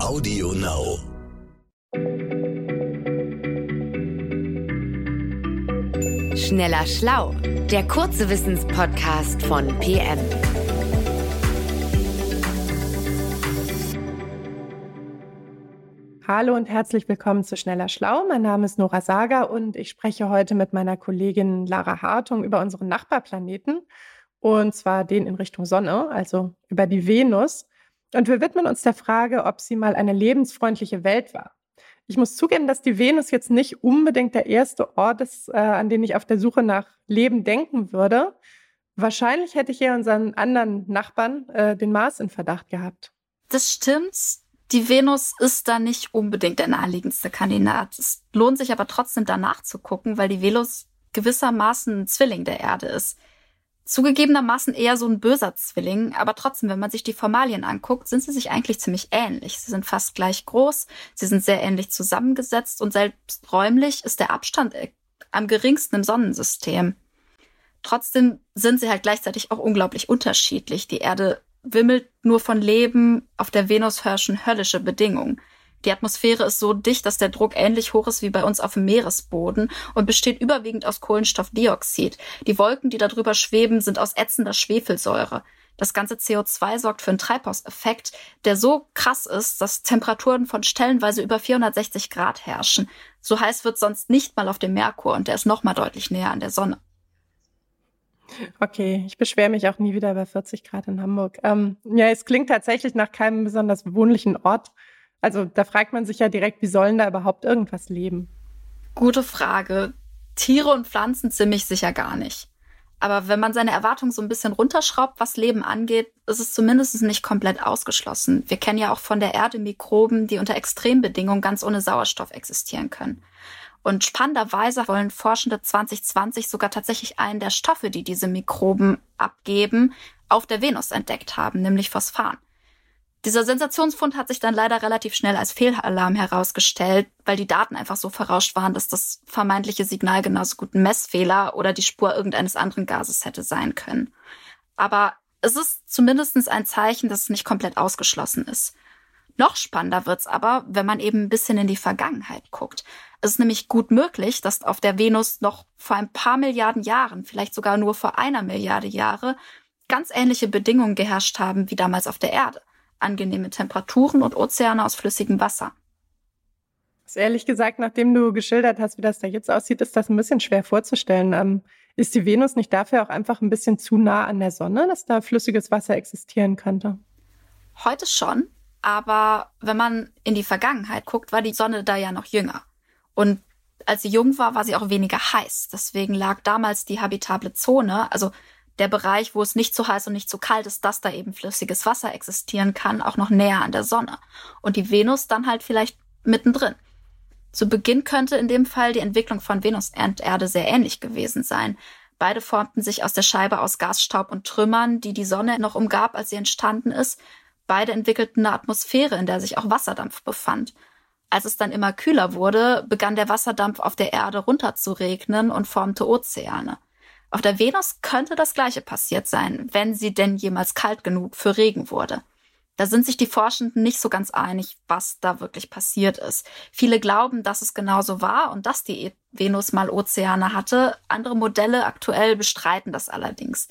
Audio Now. Schneller Schlau, der kurze Wissenspodcast von PM. Hallo und herzlich willkommen zu Schneller Schlau. Mein Name ist Nora Sager und ich spreche heute mit meiner Kollegin Lara Hartung über unseren Nachbarplaneten und zwar den in Richtung Sonne, also über die Venus. Und wir widmen uns der Frage, ob sie mal eine lebensfreundliche Welt war. Ich muss zugeben, dass die Venus jetzt nicht unbedingt der erste Ort ist, äh, an den ich auf der Suche nach Leben denken würde. Wahrscheinlich hätte ich eher unseren anderen Nachbarn, äh, den Mars, in Verdacht gehabt. Das stimmt. Die Venus ist da nicht unbedingt der naheliegendste Kandidat. Es lohnt sich aber trotzdem danach zu gucken, weil die Venus gewissermaßen ein Zwilling der Erde ist. Zugegebenermaßen eher so ein böser Zwilling, aber trotzdem, wenn man sich die Formalien anguckt, sind sie sich eigentlich ziemlich ähnlich. Sie sind fast gleich groß, sie sind sehr ähnlich zusammengesetzt und selbst räumlich ist der Abstand äh, am geringsten im Sonnensystem. Trotzdem sind sie halt gleichzeitig auch unglaublich unterschiedlich. Die Erde wimmelt nur von Leben, auf der Venus herrschen höllische Bedingungen. Die Atmosphäre ist so dicht, dass der Druck ähnlich hoch ist wie bei uns auf dem Meeresboden und besteht überwiegend aus Kohlenstoffdioxid. Die Wolken, die darüber schweben, sind aus ätzender Schwefelsäure. Das ganze CO2 sorgt für einen Treibhauseffekt, der so krass ist, dass Temperaturen von stellenweise über 460 Grad herrschen. So heiß wird sonst nicht mal auf dem Merkur und der ist noch mal deutlich näher an der Sonne. Okay, ich beschwere mich auch nie wieder bei 40 Grad in Hamburg. Ähm, ja, es klingt tatsächlich nach keinem besonders wohnlichen Ort. Also da fragt man sich ja direkt, wie sollen da überhaupt irgendwas leben? Gute Frage. Tiere und Pflanzen ziemlich sicher gar nicht. Aber wenn man seine Erwartungen so ein bisschen runterschraubt, was Leben angeht, ist es zumindest nicht komplett ausgeschlossen. Wir kennen ja auch von der Erde Mikroben, die unter Extrembedingungen ganz ohne Sauerstoff existieren können. Und spannenderweise wollen Forschende 2020 sogar tatsächlich einen der Stoffe, die diese Mikroben abgeben, auf der Venus entdeckt haben, nämlich Phosphan. Dieser Sensationsfund hat sich dann leider relativ schnell als Fehlalarm herausgestellt, weil die Daten einfach so verrauscht waren, dass das vermeintliche Signal genauso gut ein Messfehler oder die Spur irgendeines anderen Gases hätte sein können. Aber es ist zumindest ein Zeichen, dass es nicht komplett ausgeschlossen ist. Noch spannender wird's aber, wenn man eben ein bisschen in die Vergangenheit guckt. Es ist nämlich gut möglich, dass auf der Venus noch vor ein paar Milliarden Jahren, vielleicht sogar nur vor einer Milliarde Jahre, ganz ähnliche Bedingungen geherrscht haben wie damals auf der Erde angenehme Temperaturen und Ozeane aus flüssigem Wasser. Ehrlich gesagt, nachdem du geschildert hast, wie das da jetzt aussieht, ist das ein bisschen schwer vorzustellen. Ähm, ist die Venus nicht dafür auch einfach ein bisschen zu nah an der Sonne, dass da flüssiges Wasser existieren könnte? Heute schon, aber wenn man in die Vergangenheit guckt, war die Sonne da ja noch jünger. Und als sie jung war, war sie auch weniger heiß. Deswegen lag damals die habitable Zone, also der Bereich, wo es nicht zu heiß und nicht zu kalt ist, dass da eben flüssiges Wasser existieren kann, auch noch näher an der Sonne. Und die Venus dann halt vielleicht mittendrin. Zu Beginn könnte in dem Fall die Entwicklung von Venus und Erde sehr ähnlich gewesen sein. Beide formten sich aus der Scheibe aus Gasstaub und Trümmern, die die Sonne noch umgab, als sie entstanden ist. Beide entwickelten eine Atmosphäre, in der sich auch Wasserdampf befand. Als es dann immer kühler wurde, begann der Wasserdampf auf der Erde runterzuregnen und formte Ozeane. Auf der Venus könnte das gleiche passiert sein, wenn sie denn jemals kalt genug für Regen wurde. Da sind sich die Forschenden nicht so ganz einig, was da wirklich passiert ist. Viele glauben, dass es genauso war und dass die Venus mal Ozeane hatte. Andere Modelle aktuell bestreiten das allerdings.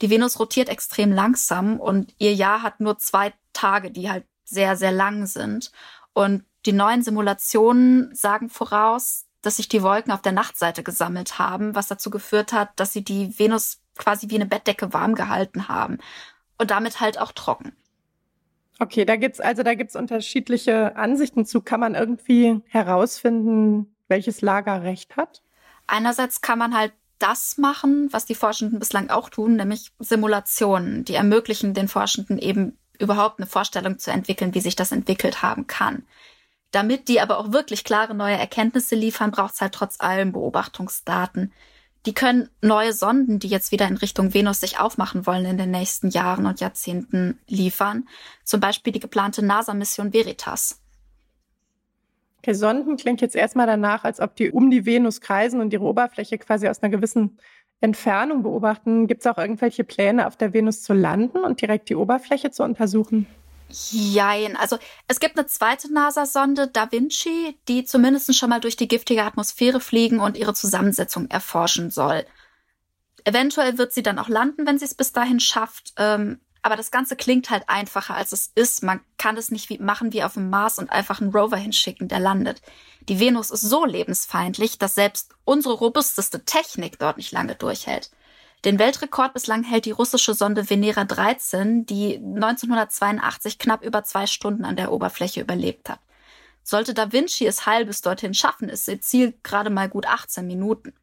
Die Venus rotiert extrem langsam und ihr Jahr hat nur zwei Tage, die halt sehr, sehr lang sind. Und die neuen Simulationen sagen voraus, dass sich die Wolken auf der Nachtseite gesammelt haben, was dazu geführt hat, dass sie die Venus quasi wie eine Bettdecke warm gehalten haben und damit halt auch trocken. Okay, da gibt's also da gibt's unterschiedliche Ansichten zu. Kann man irgendwie herausfinden, welches Lager recht hat? Einerseits kann man halt das machen, was die Forschenden bislang auch tun, nämlich Simulationen, die ermöglichen den Forschenden eben überhaupt eine Vorstellung zu entwickeln, wie sich das entwickelt haben kann. Damit die aber auch wirklich klare neue Erkenntnisse liefern, braucht es halt trotz allem Beobachtungsdaten. Die können neue Sonden, die jetzt wieder in Richtung Venus sich aufmachen wollen in den nächsten Jahren und Jahrzehnten liefern. Zum Beispiel die geplante NASA-Mission Veritas. Okay, Sonden klingt jetzt erstmal danach, als ob die um die Venus kreisen und ihre Oberfläche quasi aus einer gewissen Entfernung beobachten. Gibt es auch irgendwelche Pläne, auf der Venus zu landen und direkt die Oberfläche zu untersuchen? Jein. Also es gibt eine zweite NASA-Sonde, Da Vinci, die zumindest schon mal durch die giftige Atmosphäre fliegen und ihre Zusammensetzung erforschen soll. Eventuell wird sie dann auch landen, wenn sie es bis dahin schafft. Ähm, aber das Ganze klingt halt einfacher, als es ist. Man kann es nicht wie machen wie auf dem Mars und einfach einen Rover hinschicken, der landet. Die Venus ist so lebensfeindlich, dass selbst unsere robusteste Technik dort nicht lange durchhält. Den Weltrekord bislang hält die russische Sonde Venera 13, die 1982 knapp über zwei Stunden an der Oberfläche überlebt hat. Sollte Da Vinci es heil bis dorthin schaffen, ist ihr Ziel gerade mal gut 18 Minuten.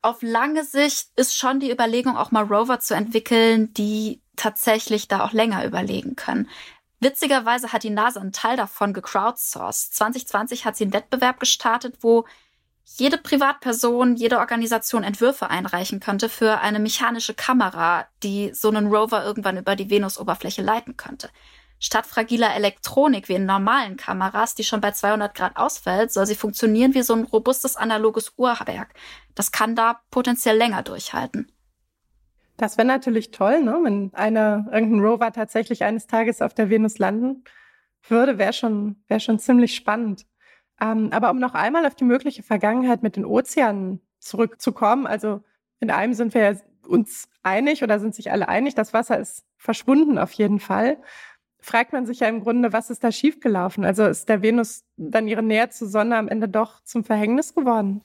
Auf lange Sicht ist schon die Überlegung, auch mal Rover zu entwickeln, die tatsächlich da auch länger überlegen können. Witzigerweise hat die NASA einen Teil davon gecrowdsourced. 2020 hat sie einen Wettbewerb gestartet, wo jede Privatperson, jede Organisation Entwürfe einreichen könnte für eine mechanische Kamera, die so einen Rover irgendwann über die Venusoberfläche leiten könnte. Statt fragiler Elektronik wie in normalen Kameras, die schon bei 200 Grad ausfällt, soll sie funktionieren wie so ein robustes analoges Uhrwerk. Das kann da potenziell länger durchhalten. Das wäre natürlich toll, ne? wenn einer, irgendein Rover tatsächlich eines Tages auf der Venus landen würde, wäre schon, wäre schon ziemlich spannend. Ähm, aber um noch einmal auf die mögliche Vergangenheit mit den Ozeanen zurückzukommen, also in einem sind wir uns einig oder sind sich alle einig, das Wasser ist verschwunden auf jeden Fall. Fragt man sich ja im Grunde, was ist da schiefgelaufen? Also ist der Venus dann ihre Nähe zur Sonne am Ende doch zum Verhängnis geworden?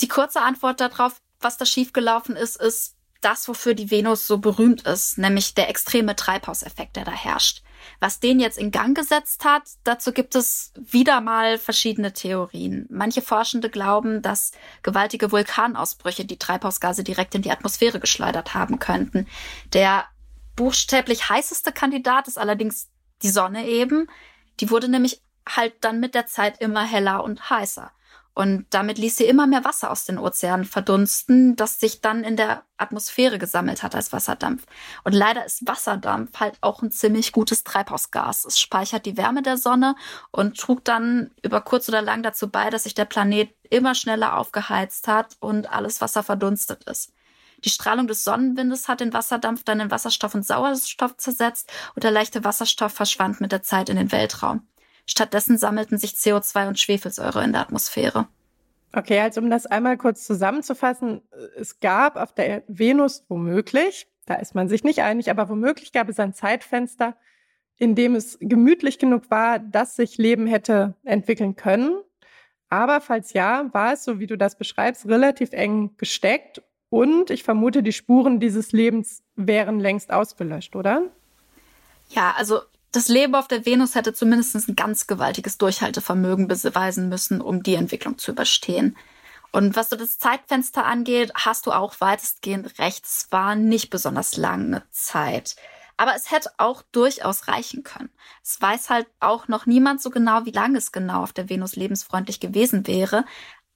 Die kurze Antwort darauf, was da schiefgelaufen ist, ist das, wofür die Venus so berühmt ist, nämlich der extreme Treibhauseffekt, der da herrscht. Was den jetzt in Gang gesetzt hat, dazu gibt es wieder mal verschiedene Theorien. Manche Forschende glauben, dass gewaltige Vulkanausbrüche die Treibhausgase direkt in die Atmosphäre geschleudert haben könnten. Der buchstäblich heißeste Kandidat ist allerdings die Sonne eben. Die wurde nämlich halt dann mit der Zeit immer heller und heißer. Und damit ließ sie immer mehr Wasser aus den Ozeanen verdunsten, das sich dann in der Atmosphäre gesammelt hat als Wasserdampf. Und leider ist Wasserdampf halt auch ein ziemlich gutes Treibhausgas. Es speichert die Wärme der Sonne und trug dann über kurz oder lang dazu bei, dass sich der Planet immer schneller aufgeheizt hat und alles Wasser verdunstet ist. Die Strahlung des Sonnenwindes hat den Wasserdampf dann in Wasserstoff und Sauerstoff zersetzt und der leichte Wasserstoff verschwand mit der Zeit in den Weltraum. Stattdessen sammelten sich CO2 und Schwefelsäure in der Atmosphäre. Okay, also um das einmal kurz zusammenzufassen, es gab auf der Venus womöglich, da ist man sich nicht einig, aber womöglich gab es ein Zeitfenster, in dem es gemütlich genug war, dass sich Leben hätte entwickeln können. Aber falls ja, war es, so wie du das beschreibst, relativ eng gesteckt und ich vermute, die Spuren dieses Lebens wären längst ausgelöscht, oder? Ja, also das Leben auf der Venus hätte zumindest ein ganz gewaltiges Durchhaltevermögen beweisen müssen, um die Entwicklung zu überstehen. Und was so das Zeitfenster angeht, hast du auch weitestgehend recht. Es war nicht besonders lange Zeit. Aber es hätte auch durchaus reichen können. Es weiß halt auch noch niemand so genau, wie lange es genau auf der Venus lebensfreundlich gewesen wäre.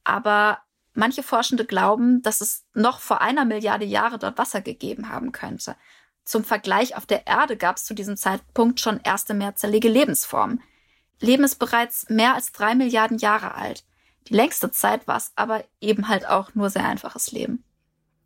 Aber manche Forschende glauben, dass es noch vor einer Milliarde Jahre dort Wasser gegeben haben könnte. Zum Vergleich, auf der Erde gab es zu diesem Zeitpunkt schon erste mehrzellige Lebensformen. Leben ist bereits mehr als drei Milliarden Jahre alt. Die längste Zeit war es aber eben halt auch nur sehr einfaches Leben.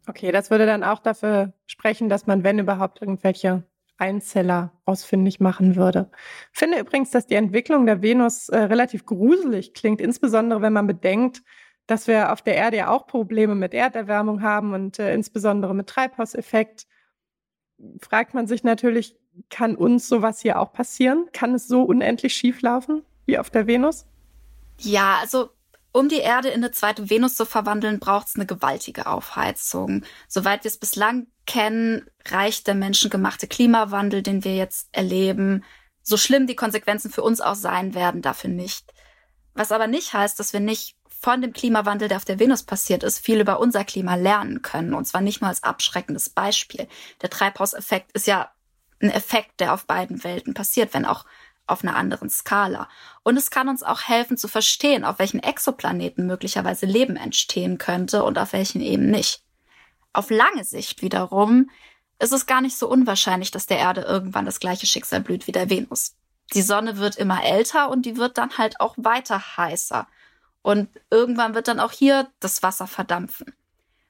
Okay, das würde dann auch dafür sprechen, dass man, wenn überhaupt, irgendwelche Einzeller ausfindig machen würde. Finde übrigens, dass die Entwicklung der Venus äh, relativ gruselig klingt, insbesondere wenn man bedenkt, dass wir auf der Erde ja auch Probleme mit Erderwärmung haben und äh, insbesondere mit Treibhauseffekt fragt man sich natürlich, kann uns sowas hier auch passieren? Kann es so unendlich schief laufen wie auf der Venus? Ja, also um die Erde in eine zweite Venus zu verwandeln, braucht es eine gewaltige Aufheizung. Soweit wir es bislang kennen, reicht der menschengemachte Klimawandel, den wir jetzt erleben. So schlimm die Konsequenzen für uns auch sein werden, dafür nicht. Was aber nicht heißt, dass wir nicht von dem Klimawandel, der auf der Venus passiert ist, viel über unser Klima lernen können. Und zwar nicht nur als abschreckendes Beispiel. Der Treibhauseffekt ist ja ein Effekt, der auf beiden Welten passiert, wenn auch auf einer anderen Skala. Und es kann uns auch helfen zu verstehen, auf welchen Exoplaneten möglicherweise Leben entstehen könnte und auf welchen eben nicht. Auf lange Sicht wiederum ist es gar nicht so unwahrscheinlich, dass der Erde irgendwann das gleiche Schicksal blüht wie der Venus. Die Sonne wird immer älter und die wird dann halt auch weiter heißer. Und irgendwann wird dann auch hier das Wasser verdampfen.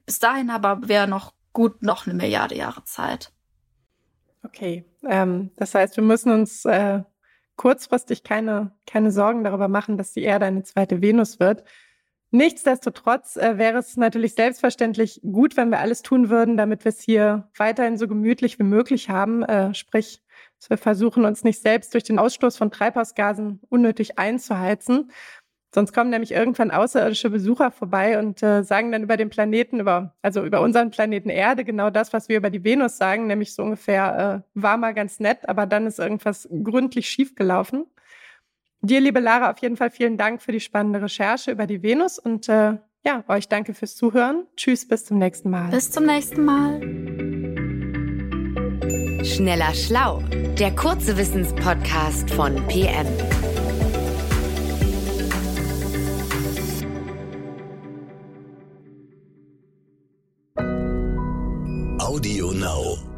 Bis dahin aber wäre noch gut noch eine Milliarde Jahre Zeit. Okay, ähm, das heißt, wir müssen uns äh, kurzfristig keine, keine Sorgen darüber machen, dass die Erde eine zweite Venus wird. Nichtsdestotrotz äh, wäre es natürlich selbstverständlich gut, wenn wir alles tun würden, damit wir es hier weiterhin so gemütlich wie möglich haben. Äh, sprich, dass wir versuchen, uns nicht selbst durch den Ausstoß von Treibhausgasen unnötig einzuheizen. Sonst kommen nämlich irgendwann außerirdische Besucher vorbei und äh, sagen dann über den Planeten, über, also über unseren Planeten Erde, genau das, was wir über die Venus sagen, nämlich so ungefähr, äh, war mal ganz nett, aber dann ist irgendwas gründlich schiefgelaufen. Dir, liebe Lara, auf jeden Fall vielen Dank für die spannende Recherche über die Venus und äh, ja, euch danke fürs Zuhören. Tschüss, bis zum nächsten Mal. Bis zum nächsten Mal. Schneller Schlau, der kurze Wissenspodcast von PM. now